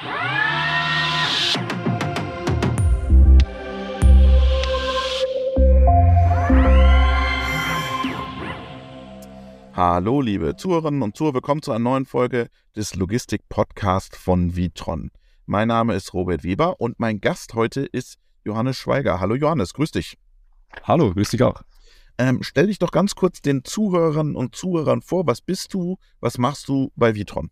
Hallo, liebe Zuhörerinnen und Zuhörer, willkommen zu einer neuen Folge des Logistik-Podcasts von Vitron. Mein Name ist Robert Weber und mein Gast heute ist Johannes Schweiger. Hallo Johannes, grüß dich. Hallo, grüß dich auch. Ähm, stell dich doch ganz kurz den Zuhörern und Zuhörern vor. Was bist du? Was machst du bei Vitron?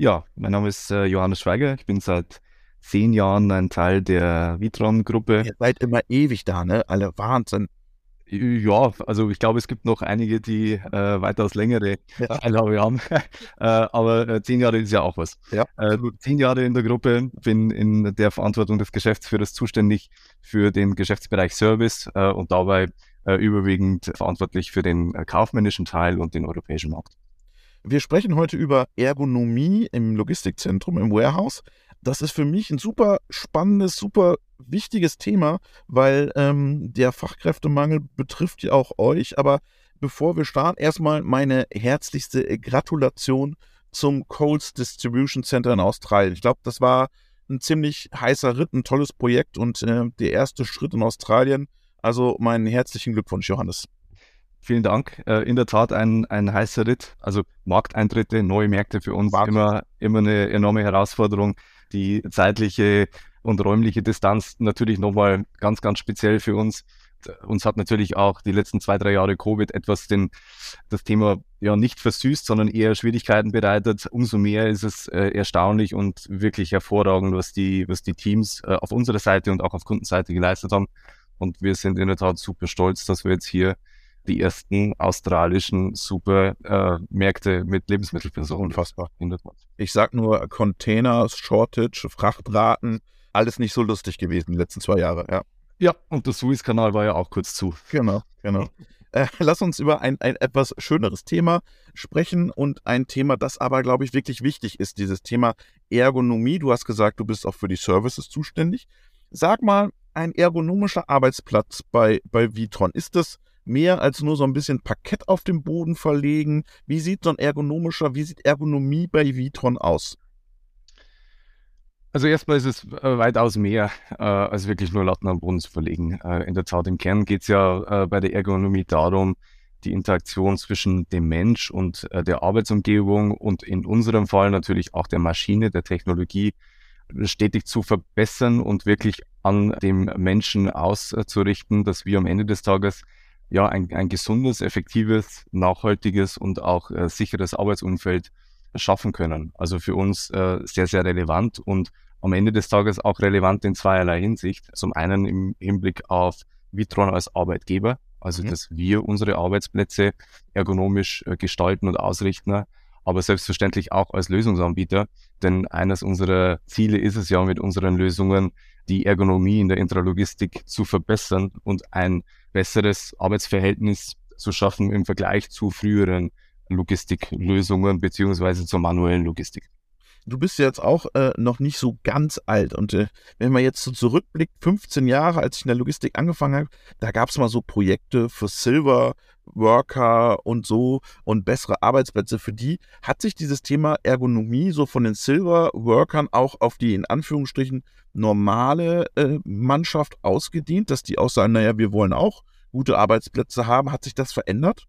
Ja, mein Name ist äh, Johannes Schweiger. Ich bin seit zehn Jahren ein Teil der Vitron-Gruppe. Ihr seid immer ewig da, ne? Alle Wahnsinn. Ja, also ich glaube, es gibt noch einige, die äh, weitaus längere ja. Teilhabe haben. äh, aber äh, zehn Jahre ist ja auch was. Ja. Äh, zehn Jahre in der Gruppe, bin in der Verantwortung des Geschäftsführers zuständig für den Geschäftsbereich Service äh, und dabei äh, überwiegend verantwortlich für den kaufmännischen Teil und den europäischen Markt. Wir sprechen heute über Ergonomie im Logistikzentrum, im Warehouse das ist für mich ein super spannendes, super wichtiges Thema, weil ähm, der Fachkräftemangel betrifft ja auch euch. Aber bevor wir starten, erstmal meine herzlichste Gratulation zum Coles Distribution Center in Australien. Ich glaube, das war ein ziemlich heißer Ritt, ein tolles Projekt und äh, der erste Schritt in Australien. Also meinen herzlichen Glückwunsch, Johannes. Vielen Dank. Äh, in der Tat ein, ein heißer Ritt. Also Markteintritte, neue Märkte für uns immer, immer eine enorme Herausforderung die zeitliche und räumliche Distanz natürlich nochmal ganz, ganz speziell für uns. Uns hat natürlich auch die letzten zwei, drei Jahre Covid etwas den, das Thema ja nicht versüßt, sondern eher Schwierigkeiten bereitet. Umso mehr ist es äh, erstaunlich und wirklich hervorragend, was die, was die Teams äh, auf unserer Seite und auch auf Kundenseite geleistet haben. Und wir sind in der Tat super stolz, dass wir jetzt hier die ersten australischen Supermärkte äh, mit Lebensmittelpensionen. Unfassbar. Ich sag nur Container, Shortage, Frachtraten, alles nicht so lustig gewesen die letzten zwei Jahre, ja. Ja, und der Suezkanal war ja auch kurz zu. Genau, genau. Äh, lass uns über ein, ein etwas schöneres Thema sprechen und ein Thema, das aber, glaube ich, wirklich wichtig ist, dieses Thema Ergonomie. Du hast gesagt, du bist auch für die Services zuständig. Sag mal, ein ergonomischer Arbeitsplatz bei, bei Vitron, ist das mehr als nur so ein bisschen Parkett auf dem Boden verlegen? Wie sieht so ein ergonomischer, wie sieht Ergonomie bei Vitron aus? Also erstmal ist es äh, weitaus mehr äh, als wirklich nur Latten am Boden zu verlegen. Äh, in der Tat im Kern geht es ja äh, bei der Ergonomie darum, die Interaktion zwischen dem Mensch und äh, der Arbeitsumgebung und in unserem Fall natürlich auch der Maschine, der Technologie stetig zu verbessern und wirklich an dem Menschen auszurichten, dass wir am Ende des Tages ja, ein, ein gesundes, effektives, nachhaltiges und auch äh, sicheres Arbeitsumfeld schaffen können. Also für uns äh, sehr, sehr relevant und am Ende des Tages auch relevant in zweierlei Hinsicht. Zum einen im Hinblick auf Vitron als Arbeitgeber, also mhm. dass wir unsere Arbeitsplätze ergonomisch äh, gestalten und ausrichten, aber selbstverständlich auch als Lösungsanbieter. Denn eines unserer Ziele ist es ja mit unseren Lösungen, die Ergonomie in der Intralogistik zu verbessern und ein besseres Arbeitsverhältnis zu schaffen im Vergleich zu früheren Logistiklösungen beziehungsweise zur manuellen Logistik. Du bist jetzt auch äh, noch nicht so ganz alt. Und äh, wenn man jetzt so zurückblickt, 15 Jahre, als ich in der Logistik angefangen habe, da gab es mal so Projekte für Silver Worker und so und bessere Arbeitsplätze für die. Hat sich dieses Thema Ergonomie so von den Silver Workern auch auf die in Anführungsstrichen normale äh, Mannschaft ausgedehnt, dass die auch sagen, naja, wir wollen auch gute Arbeitsplätze haben. Hat sich das verändert?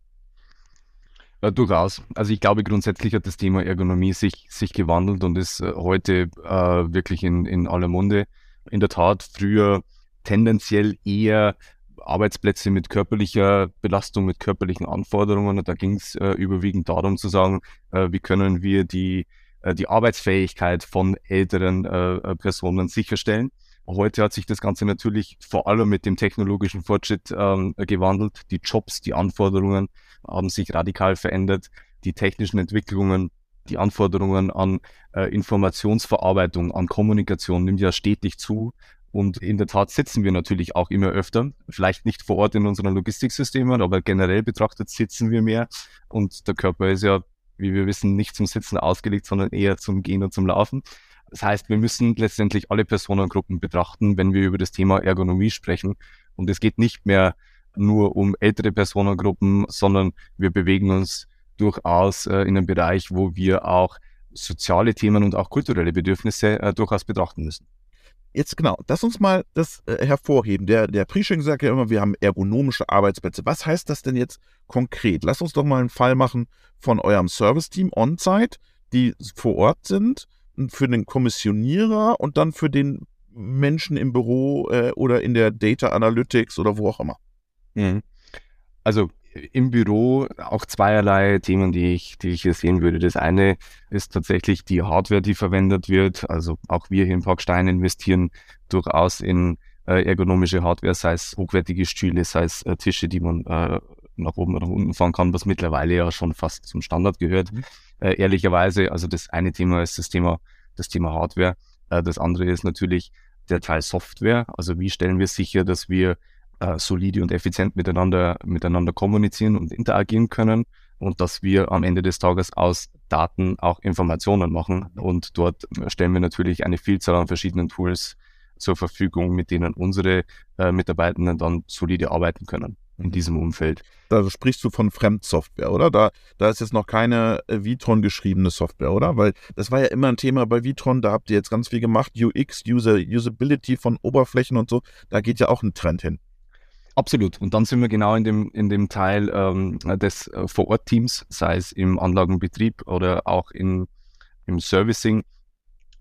Ja, durchaus. Also ich glaube, grundsätzlich hat das Thema Ergonomie sich, sich gewandelt und ist äh, heute äh, wirklich in, in aller Munde. In der Tat, früher tendenziell eher Arbeitsplätze mit körperlicher Belastung, mit körperlichen Anforderungen. Und da ging es äh, überwiegend darum zu sagen, äh, wie können wir die, äh, die Arbeitsfähigkeit von älteren äh, äh, Personen sicherstellen. Heute hat sich das Ganze natürlich vor allem mit dem technologischen Fortschritt ähm, gewandelt. Die Jobs, die Anforderungen haben sich radikal verändert. Die technischen Entwicklungen, die Anforderungen an äh, Informationsverarbeitung, an Kommunikation nimmt ja stetig zu. Und in der Tat sitzen wir natürlich auch immer öfter. Vielleicht nicht vor Ort in unseren Logistiksystemen, aber generell betrachtet sitzen wir mehr. Und der Körper ist ja, wie wir wissen, nicht zum Sitzen ausgelegt, sondern eher zum Gehen und zum Laufen. Das heißt, wir müssen letztendlich alle Personengruppen betrachten, wenn wir über das Thema Ergonomie sprechen. Und es geht nicht mehr nur um ältere Personengruppen, sondern wir bewegen uns durchaus äh, in einem Bereich, wo wir auch soziale Themen und auch kulturelle Bedürfnisse äh, durchaus betrachten müssen. Jetzt genau, lass uns mal das äh, hervorheben. Der, der Prisching sagt ja immer, wir haben ergonomische Arbeitsplätze. Was heißt das denn jetzt konkret? Lass uns doch mal einen Fall machen von eurem Service-Team on-site, die vor Ort sind, für den Kommissionierer und dann für den Menschen im Büro äh, oder in der Data Analytics oder wo auch immer. Mhm. Also im Büro auch zweierlei Themen, die ich, die ich hier sehen würde. Das eine ist tatsächlich die Hardware, die verwendet wird. Also auch wir hier im Park Stein investieren durchaus in äh, ergonomische Hardware, sei es hochwertige Stühle, sei es äh, Tische, die man äh, nach oben oder nach unten fahren kann, was mittlerweile ja schon fast zum Standard gehört. Mhm. Äh, ehrlicherweise, also das eine Thema ist das Thema, das Thema Hardware. Äh, das andere ist natürlich der Teil Software. Also wie stellen wir sicher, dass wir äh, solide und effizient miteinander, miteinander kommunizieren und interagieren können und dass wir am Ende des Tages aus Daten auch Informationen machen. Und dort stellen wir natürlich eine Vielzahl an verschiedenen Tools zur Verfügung, mit denen unsere äh, Mitarbeitenden dann solide arbeiten können in diesem Umfeld. Da sprichst du von Fremdsoftware, oder? Da, da ist jetzt noch keine äh, Vitron geschriebene Software, oder? Weil das war ja immer ein Thema bei Vitron, da habt ihr jetzt ganz viel gemacht, UX, User, Usability von Oberflächen und so, da geht ja auch ein Trend hin. Absolut. Und dann sind wir genau in dem, in dem Teil ähm, des äh, Vor-Ort-Teams, sei es im Anlagenbetrieb oder auch in, im Servicing.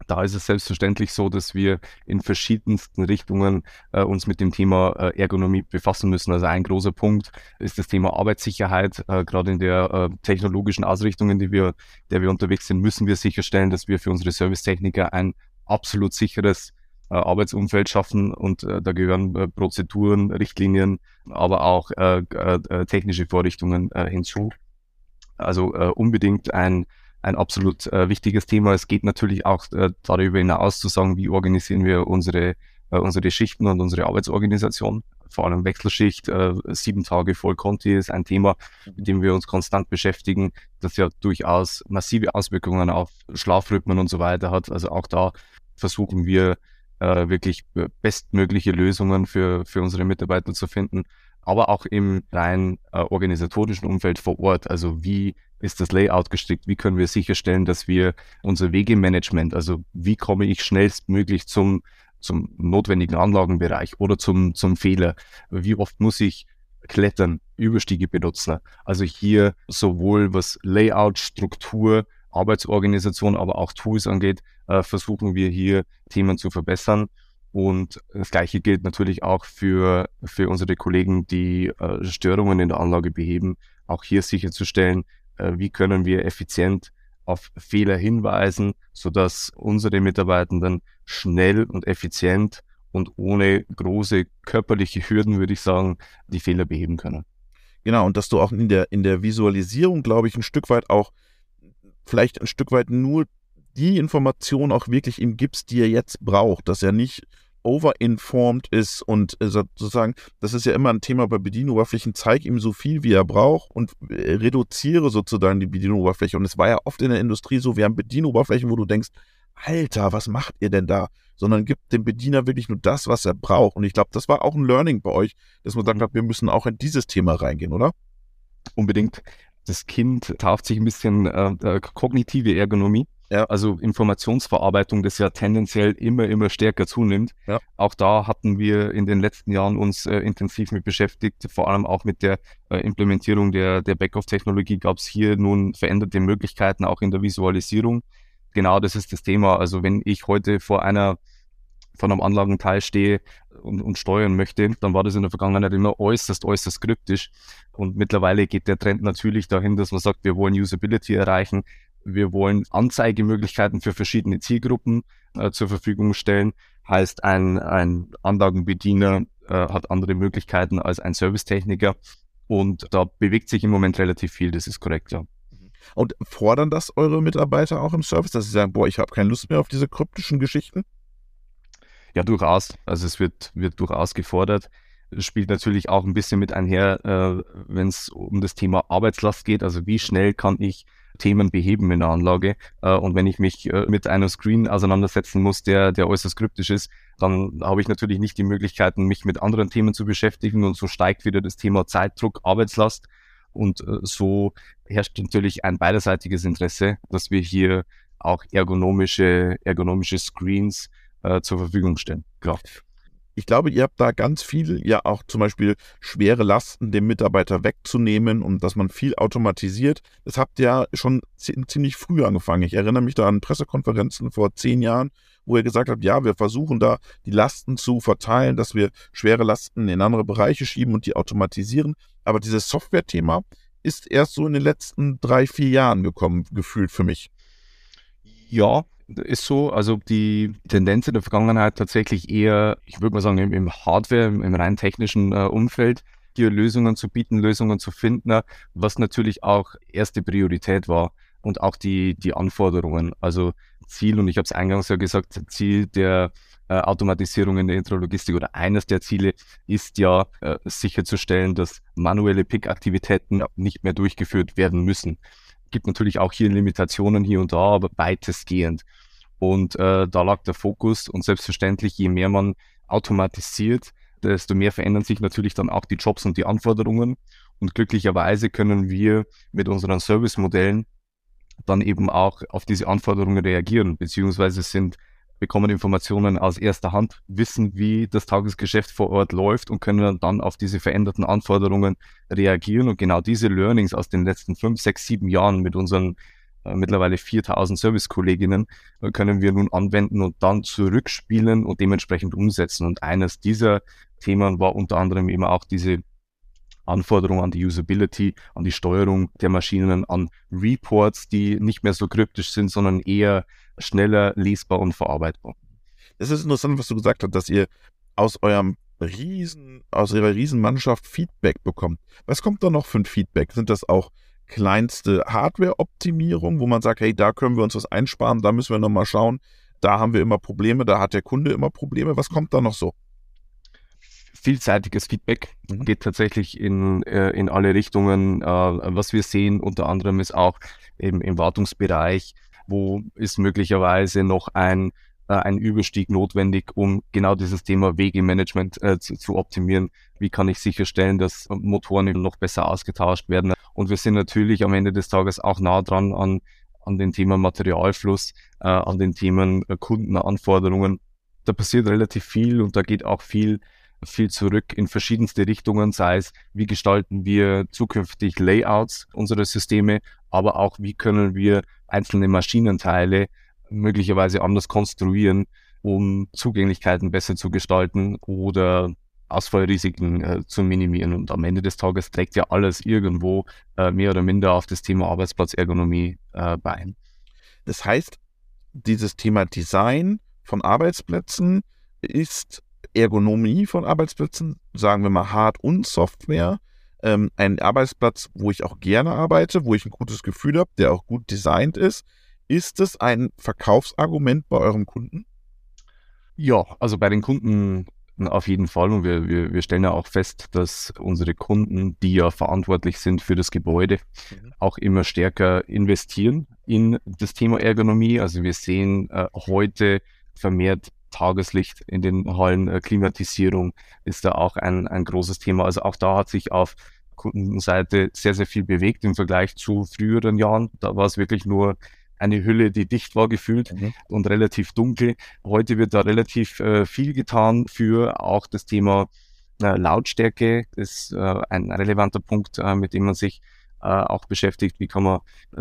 Da ist es selbstverständlich so, dass wir in verschiedensten Richtungen äh, uns mit dem Thema äh, Ergonomie befassen müssen. Also ein großer Punkt ist das Thema Arbeitssicherheit. Äh, gerade in der äh, technologischen Ausrichtung, in die wir, der wir unterwegs sind, müssen wir sicherstellen, dass wir für unsere Servicetechniker ein absolut sicheres äh, Arbeitsumfeld schaffen und äh, da gehören Prozeduren, Richtlinien, aber auch technische Vorrichtungen hinzu. Also unbedingt ein, ein absolut äh, wichtiges Thema. Es geht natürlich auch äh, darüber hinaus zu sagen, wie organisieren wir unsere, äh, unsere Schichten und unsere Arbeitsorganisation. Vor allem Wechselschicht, äh, sieben Tage voll Conti ist ein Thema, mit dem wir uns konstant beschäftigen, das ja durchaus massive Auswirkungen auf Schlafrhythmen und so weiter hat. Also auch da versuchen wir äh, wirklich bestmögliche Lösungen für, für unsere Mitarbeiter zu finden, aber auch im rein äh, organisatorischen Umfeld vor Ort. Also wie ist das Layout gestrickt? Wie können wir sicherstellen, dass wir unser Wegemanagement, also wie komme ich schnellstmöglich zum, zum notwendigen Anlagenbereich oder zum, zum Fehler? Wie oft muss ich klettern, Überstiege benutzen? Also hier sowohl was Layout, Struktur, Arbeitsorganisation, aber auch Tools angeht, äh, versuchen wir hier Themen zu verbessern. Und das Gleiche gilt natürlich auch für, für unsere Kollegen, die äh, Störungen in der Anlage beheben. Auch hier sicherzustellen, äh, wie können wir effizient auf Fehler hinweisen, sodass unsere Mitarbeitenden schnell und effizient und ohne große körperliche Hürden, würde ich sagen, die Fehler beheben können. Genau, und dass du auch in der, in der Visualisierung, glaube ich, ein Stück weit auch vielleicht ein Stück weit nur die Information auch wirklich ihm gibst, die er jetzt braucht, dass er nicht overinformed ist und äh, sozusagen, das ist ja immer ein Thema bei Bedienoberflächen, zeig ihm so viel, wie er braucht und äh, reduziere sozusagen die Bedienoberfläche. Und es war ja oft in der Industrie so, wir haben Bedienoberflächen, wo du denkst, Alter, was macht ihr denn da? Sondern gibt dem Bediener wirklich nur das, was er braucht. Und ich glaube, das war auch ein Learning bei euch, dass man sagt, wir müssen auch in dieses Thema reingehen, oder? Unbedingt das Kind tauft sich ein bisschen äh, äh, kognitive Ergonomie. Ja. Also Informationsverarbeitung, das ja tendenziell immer, immer stärker zunimmt. Ja. Auch da hatten wir in den letzten Jahren uns äh, intensiv mit beschäftigt, vor allem auch mit der äh, Implementierung der, der Backoff-Technologie gab es hier nun veränderte Möglichkeiten auch in der Visualisierung. Genau das ist das Thema. Also wenn ich heute vor einer von einem Anlagenteil stehe und, und steuern möchte, dann war das in der Vergangenheit immer äußerst, äußerst kryptisch. Und mittlerweile geht der Trend natürlich dahin, dass man sagt, wir wollen Usability erreichen, wir wollen Anzeigemöglichkeiten für verschiedene Zielgruppen äh, zur Verfügung stellen. Heißt, ein, ein Anlagenbediener äh, hat andere Möglichkeiten als ein Servicetechniker. Und da bewegt sich im Moment relativ viel, das ist korrekt, ja. Und fordern das eure Mitarbeiter auch im Service, dass sie sagen, boah, ich habe keine Lust mehr auf diese kryptischen Geschichten? Ja, durchaus. Also es wird, wird durchaus gefordert. Das spielt natürlich auch ein bisschen mit einher, äh, wenn es um das Thema Arbeitslast geht. Also wie schnell kann ich Themen beheben in der Anlage? Äh, und wenn ich mich äh, mit einem Screen auseinandersetzen muss, der, der äußerst kryptisch ist, dann habe ich natürlich nicht die Möglichkeiten, mich mit anderen Themen zu beschäftigen. Und so steigt wieder das Thema Zeitdruck, Arbeitslast. Und äh, so herrscht natürlich ein beiderseitiges Interesse, dass wir hier auch ergonomische, ergonomische Screens äh, zur Verfügung stellen. Klar. Ich glaube, ihr habt da ganz viel, ja auch zum Beispiel schwere Lasten dem Mitarbeiter wegzunehmen und dass man viel automatisiert. Das habt ihr ja schon ziemlich früh angefangen. Ich erinnere mich da an Pressekonferenzen vor zehn Jahren, wo ihr gesagt habt, ja, wir versuchen da die Lasten zu verteilen, dass wir schwere Lasten in andere Bereiche schieben und die automatisieren. Aber dieses Software-Thema ist erst so in den letzten drei, vier Jahren gekommen, gefühlt für mich. Ja, ist so. Also die Tendenz in der Vergangenheit tatsächlich eher, ich würde mal sagen, im, Hardware, im, im, rein technischen äh, Umfeld, hier Lösungen zu bieten, Lösungen zu finden, was natürlich auch erste Priorität war und auch die, die Anforderungen. Also Ziel, und ich habe es eingangs ja gesagt, Ziel der äh, Automatisierung in der Intralogistik oder eines der Ziele ist ja äh, sicherzustellen, dass manuelle Pick-Aktivitäten nicht mehr durchgeführt werden müssen gibt natürlich auch hier Limitationen hier und da, aber weitestgehend. Und äh, da lag der Fokus und selbstverständlich, je mehr man automatisiert, desto mehr verändern sich natürlich dann auch die Jobs und die Anforderungen. Und glücklicherweise können wir mit unseren Service-Modellen dann eben auch auf diese Anforderungen reagieren, beziehungsweise sind bekommen Informationen aus erster Hand, wissen, wie das Tagesgeschäft vor Ort läuft und können dann auf diese veränderten Anforderungen reagieren. Und genau diese Learnings aus den letzten fünf, sechs, sieben Jahren mit unseren äh, mittlerweile 4000 Servicekolleginnen äh, können wir nun anwenden und dann zurückspielen und dementsprechend umsetzen. Und eines dieser Themen war unter anderem eben auch diese Anforderungen an die Usability, an die Steuerung der Maschinen, an Reports, die nicht mehr so kryptisch sind, sondern eher schneller lesbar und verarbeitbar. Es ist interessant, was du gesagt hast, dass ihr aus eurem Riesen, aus ihrer Riesenmannschaft Feedback bekommt. Was kommt da noch für ein Feedback? Sind das auch kleinste Hardware-Optimierung, wo man sagt, hey, da können wir uns was einsparen, da müssen wir nochmal schauen, da haben wir immer Probleme, da hat der Kunde immer Probleme. Was kommt da noch so? vielseitiges Feedback, mhm. geht tatsächlich in, äh, in alle Richtungen. Äh, was wir sehen unter anderem ist auch eben im Wartungsbereich, wo ist möglicherweise noch ein, äh, ein Überstieg notwendig, um genau dieses Thema Wegemanagement äh, zu, zu optimieren. Wie kann ich sicherstellen, dass Motoren noch besser ausgetauscht werden? Und wir sind natürlich am Ende des Tages auch nah dran an, an den Thema Materialfluss, äh, an den Themen äh, Kundenanforderungen. Da passiert relativ viel und da geht auch viel viel zurück in verschiedenste Richtungen, sei es, wie gestalten wir zukünftig Layouts unserer Systeme, aber auch, wie können wir einzelne Maschinenteile möglicherweise anders konstruieren, um Zugänglichkeiten besser zu gestalten oder Ausfallrisiken äh, zu minimieren. Und am Ende des Tages trägt ja alles irgendwo äh, mehr oder minder auf das Thema Arbeitsplatzergonomie äh, bei. Das heißt, dieses Thema Design von Arbeitsplätzen ist Ergonomie von Arbeitsplätzen, sagen wir mal Hard- und Software. Ähm, ein Arbeitsplatz, wo ich auch gerne arbeite, wo ich ein gutes Gefühl habe, der auch gut designt ist. Ist es ein Verkaufsargument bei eurem Kunden? Ja, also bei den Kunden auf jeden Fall. Und wir, wir, wir stellen ja auch fest, dass unsere Kunden, die ja verantwortlich sind für das Gebäude, mhm. auch immer stärker investieren in das Thema Ergonomie. Also wir sehen äh, heute vermehrt Tageslicht in den Hallen, äh, Klimatisierung ist da auch ein, ein großes Thema. Also auch da hat sich auf Kundenseite sehr, sehr viel bewegt im Vergleich zu früheren Jahren. Da war es wirklich nur eine Hülle, die dicht war gefühlt mhm. und relativ dunkel. Heute wird da relativ äh, viel getan für auch das Thema äh, Lautstärke. Das ist äh, ein relevanter Punkt, äh, mit dem man sich äh, auch beschäftigt. Wie kann man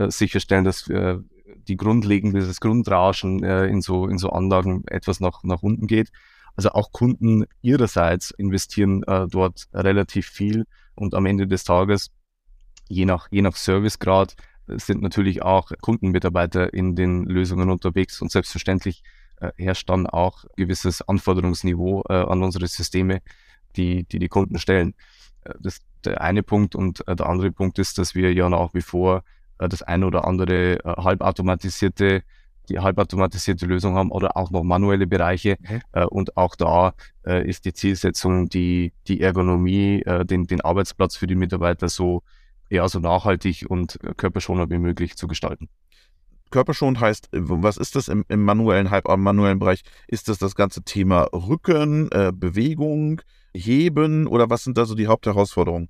sicherstellen, dass wir die grundlegende, das Grundrauschen äh, in, so, in so Anlagen etwas nach, nach unten geht. Also auch Kunden ihrerseits investieren äh, dort relativ viel und am Ende des Tages, je nach, je nach Servicegrad, sind natürlich auch Kundenmitarbeiter in den Lösungen unterwegs und selbstverständlich äh, herrscht dann auch gewisses Anforderungsniveau äh, an unsere Systeme, die, die die Kunden stellen. Äh, das ist der eine Punkt und äh, der andere Punkt ist, dass wir ja nach wie vor äh, das eine oder andere äh, halbautomatisierte die halbautomatisierte Lösung haben oder auch noch manuelle Bereiche. Mhm. Äh, und auch da äh, ist die Zielsetzung, die, die Ergonomie, äh, den, den Arbeitsplatz für die Mitarbeiter so, ja, so nachhaltig und körperschonend wie möglich zu gestalten. Körperschonend heißt, was ist das im, im manuellen, halb manuellen Bereich? Ist das das ganze Thema Rücken, äh, Bewegung, Heben oder was sind da so die Hauptherausforderungen?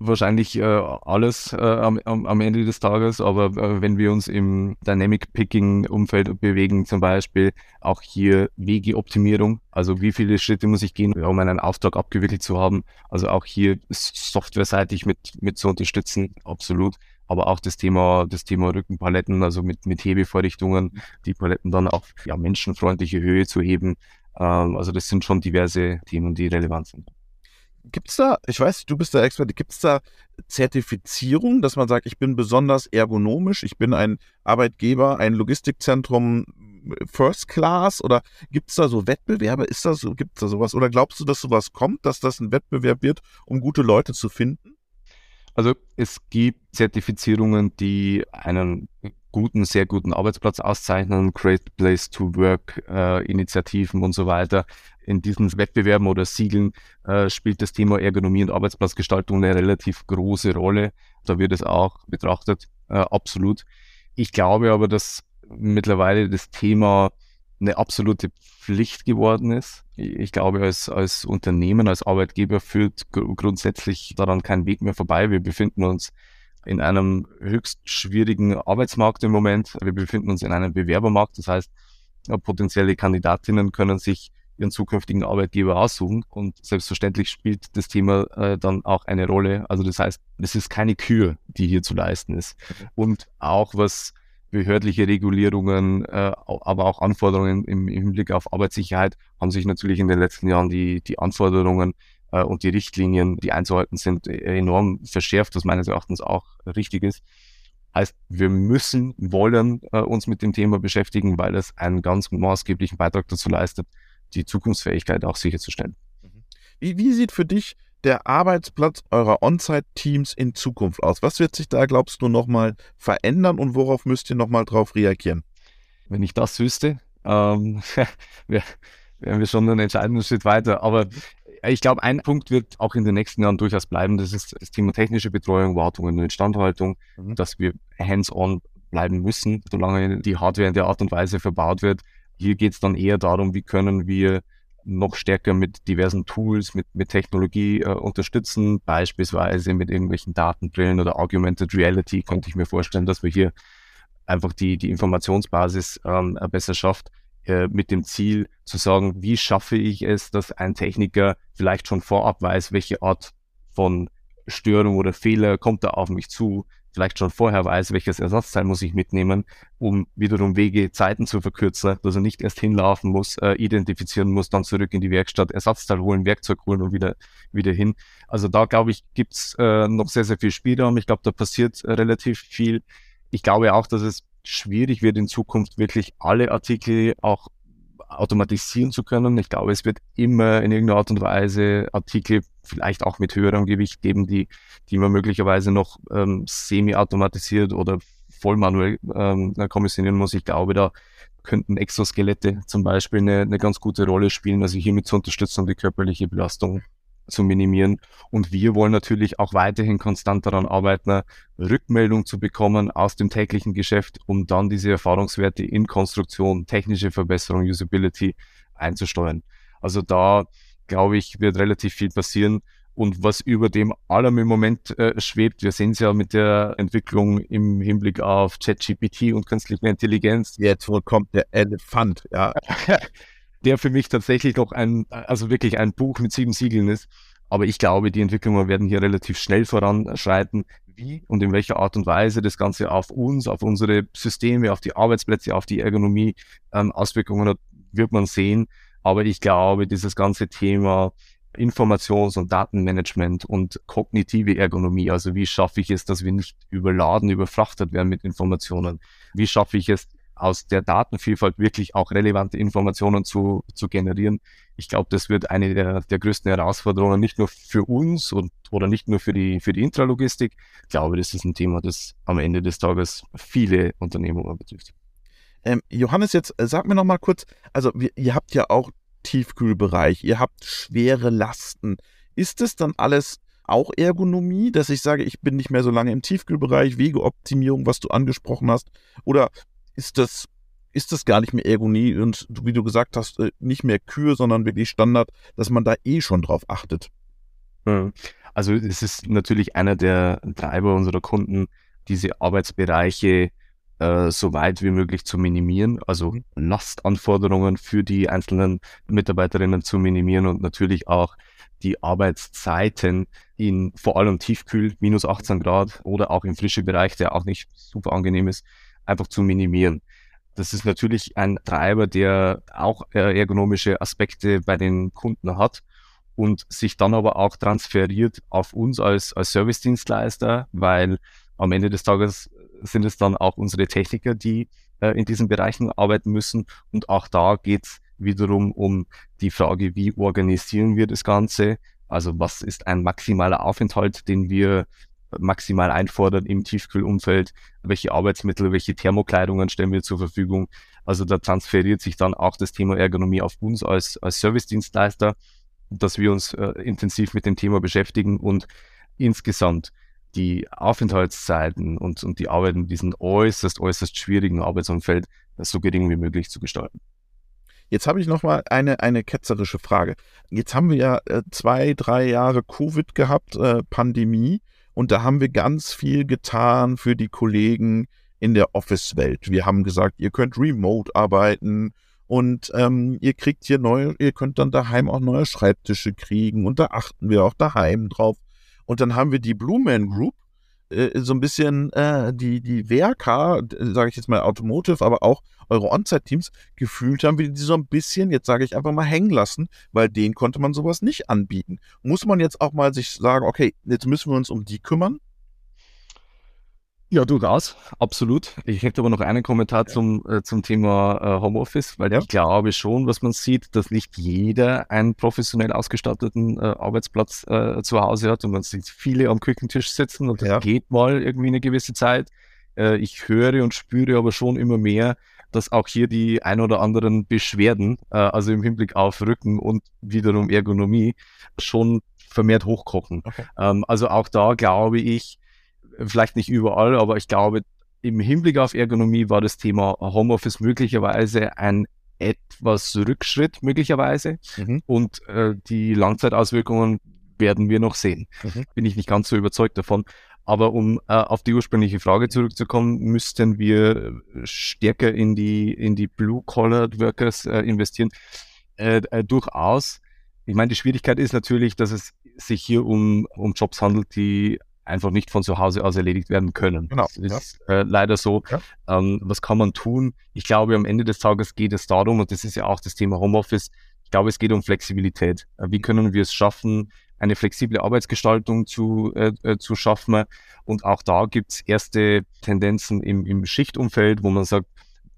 Wahrscheinlich äh, alles äh, am, am, Ende des Tages, aber äh, wenn wir uns im Dynamic Picking Umfeld bewegen, zum Beispiel auch hier Wegeoptimierung, also wie viele Schritte muss ich gehen, um einen Auftrag abgewickelt zu haben, also auch hier softwareseitig mit, mit zu unterstützen, absolut. Aber auch das Thema, das Thema Rückenpaletten, also mit, mit Hebevorrichtungen, die Paletten dann auf ja, menschenfreundliche Höhe zu heben. Ähm, also das sind schon diverse Themen, die relevant sind. Gibt es da, ich weiß, du bist der Experte, gibt es da Zertifizierung, dass man sagt, ich bin besonders ergonomisch, ich bin ein Arbeitgeber, ein Logistikzentrum First Class oder gibt es da so Wettbewerbe? Ist das so, gibt es da sowas? Oder glaubst du, dass sowas kommt, dass das ein Wettbewerb wird, um gute Leute zu finden? Also es gibt Zertifizierungen, die einen guten, sehr guten Arbeitsplatz auszeichnen, Great Place to Work äh, Initiativen und so weiter. In diesen Wettbewerben oder Siegeln äh, spielt das Thema Ergonomie und Arbeitsplatzgestaltung eine relativ große Rolle. Da wird es auch betrachtet, äh, absolut. Ich glaube aber, dass mittlerweile das Thema eine absolute Pflicht geworden ist. Ich glaube, als, als Unternehmen, als Arbeitgeber führt gr grundsätzlich daran kein Weg mehr vorbei. Wir befinden uns in einem höchst schwierigen Arbeitsmarkt im Moment. Wir befinden uns in einem Bewerbermarkt. Das heißt, potenzielle Kandidatinnen können sich ihren zukünftigen Arbeitgeber aussuchen und selbstverständlich spielt das Thema äh, dann auch eine Rolle. Also das heißt, es ist keine Kür, die hier zu leisten ist. Und auch was behördliche Regulierungen, äh, aber auch Anforderungen im, im Hinblick auf Arbeitssicherheit haben sich natürlich in den letzten Jahren die, die Anforderungen äh, und die Richtlinien, die einzuhalten sind, äh, enorm verschärft, was meines Erachtens auch richtig ist. Heißt, wir müssen, wollen äh, uns mit dem Thema beschäftigen, weil es einen ganz maßgeblichen Beitrag dazu leistet, die Zukunftsfähigkeit auch sicherzustellen. Mhm. Wie, wie sieht für dich der Arbeitsplatz eurer On-Site-Teams in Zukunft aus? Was wird sich da, glaubst du, nochmal verändern und worauf müsst ihr nochmal drauf reagieren? Wenn ich das wüsste, ähm, wären wir schon einen entscheidenden Schritt weiter. Aber ich glaube, ein Punkt wird auch in den nächsten Jahren durchaus bleiben. Das ist das Thema technische Betreuung, Wartung und Instandhaltung, mhm. dass wir hands-on bleiben müssen, solange die Hardware in der Art und Weise verbaut wird. Hier geht es dann eher darum, wie können wir noch stärker mit diversen Tools, mit, mit Technologie äh, unterstützen, beispielsweise mit irgendwelchen Datenbrillen oder Augmented Reality, könnte ich mir vorstellen, dass wir hier einfach die, die Informationsbasis ähm, besser schafft. Äh, mit dem Ziel zu sagen, wie schaffe ich es, dass ein Techniker vielleicht schon vorab weiß, welche Art von Störung oder Fehler kommt da auf mich zu, vielleicht schon vorher weiß, welches Ersatzteil muss ich mitnehmen, um wiederum Wege, Zeiten zu verkürzen, dass er nicht erst hinlaufen muss, äh, identifizieren muss, dann zurück in die Werkstatt, Ersatzteil holen, Werkzeug holen und wieder, wieder hin. Also da glaube ich, gibt's äh, noch sehr, sehr viel Spielraum. Ich glaube, da passiert äh, relativ viel. Ich glaube auch, dass es schwierig wird in Zukunft wirklich alle Artikel auch automatisieren zu können. Ich glaube, es wird immer in irgendeiner Art und Weise Artikel vielleicht auch mit höherem Gewicht geben, die, die man möglicherweise noch ähm, semi-automatisiert oder voll manuell ähm, kommissionieren muss. Ich glaube, da könnten Exoskelette zum Beispiel eine, eine ganz gute Rolle spielen, also hiermit zu unterstützen, die körperliche Belastung zu minimieren. Und wir wollen natürlich auch weiterhin konstant daran arbeiten, Rückmeldung zu bekommen aus dem täglichen Geschäft, um dann diese Erfahrungswerte in Konstruktion, technische Verbesserung, Usability einzusteuern. Also da, glaube ich, wird relativ viel passieren. Und was über dem allem im Moment äh, schwebt, wir sehen es ja mit der Entwicklung im Hinblick auf ChatGPT und künstliche Intelligenz. Jetzt wohl kommt der Elefant, ja. der für mich tatsächlich noch ein, also wirklich ein Buch mit sieben Siegeln ist. Aber ich glaube, die Entwicklungen werden hier relativ schnell voranschreiten. Wie und in welcher Art und Weise das Ganze auf uns, auf unsere Systeme, auf die Arbeitsplätze, auf die Ergonomie ähm, Auswirkungen hat, wird man sehen. Aber ich glaube, dieses ganze Thema Informations- und Datenmanagement und kognitive Ergonomie, also wie schaffe ich es, dass wir nicht überladen, überfrachtet werden mit Informationen? Wie schaffe ich es, aus der Datenvielfalt wirklich auch relevante Informationen zu, zu generieren. Ich glaube, das wird eine der, der größten Herausforderungen, nicht nur für uns und, oder nicht nur für die, für die Intralogistik. Ich glaube, das ist ein Thema, das am Ende des Tages viele Unternehmungen betrifft. Ähm, Johannes, jetzt äh, sag mir noch mal kurz, also wir, ihr habt ja auch Tiefkühlbereich, ihr habt schwere Lasten. Ist das dann alles auch Ergonomie, dass ich sage, ich bin nicht mehr so lange im Tiefkühlbereich, Wegeoptimierung, was du angesprochen hast? Oder ist das, ist das gar nicht mehr Ergonie und wie du gesagt hast, äh, nicht mehr Kür, sondern wirklich Standard, dass man da eh schon drauf achtet. Hm. Also es ist natürlich einer der Treiber unserer Kunden, diese Arbeitsbereiche äh, so weit wie möglich zu minimieren, also mhm. Lastanforderungen für die einzelnen Mitarbeiterinnen zu minimieren und natürlich auch die Arbeitszeiten in vor allem tiefkühl, minus 18 Grad oder auch im frischen Bereich, der auch nicht super angenehm ist, einfach zu minimieren. Das ist natürlich ein Treiber, der auch äh, ergonomische Aspekte bei den Kunden hat und sich dann aber auch transferiert auf uns als, als Service-Dienstleister, weil am Ende des Tages sind es dann auch unsere Techniker, die äh, in diesen Bereichen arbeiten müssen. Und auch da geht es wiederum um die Frage, wie organisieren wir das Ganze? Also was ist ein maximaler Aufenthalt, den wir maximal einfordern im Tiefkühlumfeld? Welche Arbeitsmittel, welche Thermokleidungen stellen wir zur Verfügung? Also da transferiert sich dann auch das Thema Ergonomie auf uns als, als Service-Dienstleister, dass wir uns äh, intensiv mit dem Thema beschäftigen und insgesamt die Aufenthaltszeiten und, und die Arbeit in diesem äußerst, äußerst schwierigen Arbeitsumfeld so gering wie möglich zu gestalten. Jetzt habe ich noch mal eine, eine ketzerische Frage. Jetzt haben wir ja äh, zwei, drei Jahre Covid gehabt, äh, Pandemie, und da haben wir ganz viel getan für die Kollegen in der Office-Welt. Wir haben gesagt, ihr könnt remote arbeiten und ähm, ihr kriegt hier neue, ihr könnt dann daheim auch neue Schreibtische kriegen und da achten wir auch daheim drauf. Und dann haben wir die Blue Man Group, äh, so ein bisschen äh, die, die WRK, sage ich jetzt mal Automotive, aber auch eure On-Site-Teams gefühlt haben, wie die so ein bisschen, jetzt sage ich einfach mal, hängen lassen, weil denen konnte man sowas nicht anbieten. Muss man jetzt auch mal sich sagen, okay, jetzt müssen wir uns um die kümmern? Ja, durchaus, absolut. Ich hätte aber noch einen Kommentar ja. zum, äh, zum Thema äh, Homeoffice, weil ja. ich glaube schon, was man sieht, dass nicht jeder einen professionell ausgestatteten äh, Arbeitsplatz äh, zu Hause hat und man sieht viele am Küchentisch sitzen und das ja. geht mal irgendwie eine gewisse Zeit. Äh, ich höre und spüre aber schon immer mehr, dass auch hier die ein oder anderen Beschwerden, äh, also im Hinblick auf Rücken und wiederum Ergonomie, schon vermehrt hochkochen. Okay. Ähm, also auch da glaube ich, vielleicht nicht überall, aber ich glaube, im Hinblick auf Ergonomie war das Thema Homeoffice möglicherweise ein etwas Rückschritt möglicherweise mhm. und äh, die Langzeitauswirkungen werden wir noch sehen. Mhm. Bin ich nicht ganz so überzeugt davon. Aber um äh, auf die ursprüngliche Frage zurückzukommen, müssten wir stärker in die in die Blue-Collar Workers äh, investieren. Äh, äh, durchaus. Ich meine, die Schwierigkeit ist natürlich, dass es sich hier um, um Jobs handelt, die einfach nicht von zu Hause aus erledigt werden können. Genau. Das ist ja. äh, leider so. Ja. Ähm, was kann man tun? Ich glaube, am Ende des Tages geht es darum, und das ist ja auch das Thema Homeoffice, ich glaube, es geht um Flexibilität. Äh, wie können wir es schaffen, eine flexible Arbeitsgestaltung zu, äh, äh zu schaffen? Und auch da gibt es erste Tendenzen im, im Schichtumfeld, wo man sagt,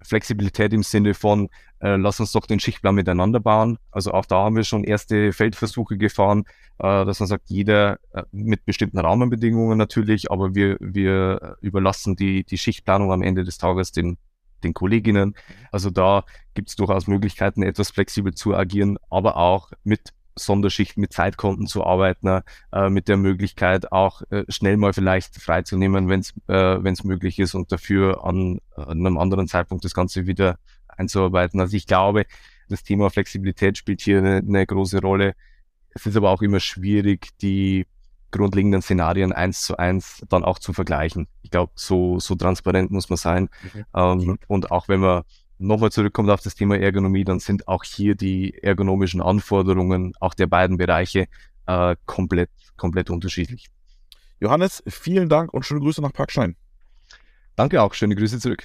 Flexibilität im Sinne von, äh, lass uns doch den Schichtplan miteinander bauen. Also auch da haben wir schon erste Feldversuche gefahren, äh, dass man sagt, jeder äh, mit bestimmten Rahmenbedingungen natürlich, aber wir, wir überlassen die, die Schichtplanung am Ende des Tages den, den Kolleginnen. Also da gibt es durchaus Möglichkeiten, etwas flexibel zu agieren, aber auch mit Sonderschicht mit Zeitkonten zu arbeiten, äh, mit der Möglichkeit auch äh, schnell mal vielleicht freizunehmen, wenn es äh, wenn's möglich ist und dafür an, an einem anderen Zeitpunkt das Ganze wieder einzuarbeiten. Also ich glaube, das Thema Flexibilität spielt hier eine, eine große Rolle. Es ist aber auch immer schwierig, die grundlegenden Szenarien eins zu eins dann auch zu vergleichen. Ich glaube, so, so transparent muss man sein. Mhm. Ähm, und auch wenn man nochmal zurückkommt auf das Thema Ergonomie, dann sind auch hier die ergonomischen Anforderungen auch der beiden Bereiche äh, komplett, komplett unterschiedlich. Johannes, vielen Dank und schöne Grüße nach Parkstein. Danke auch, schöne Grüße zurück.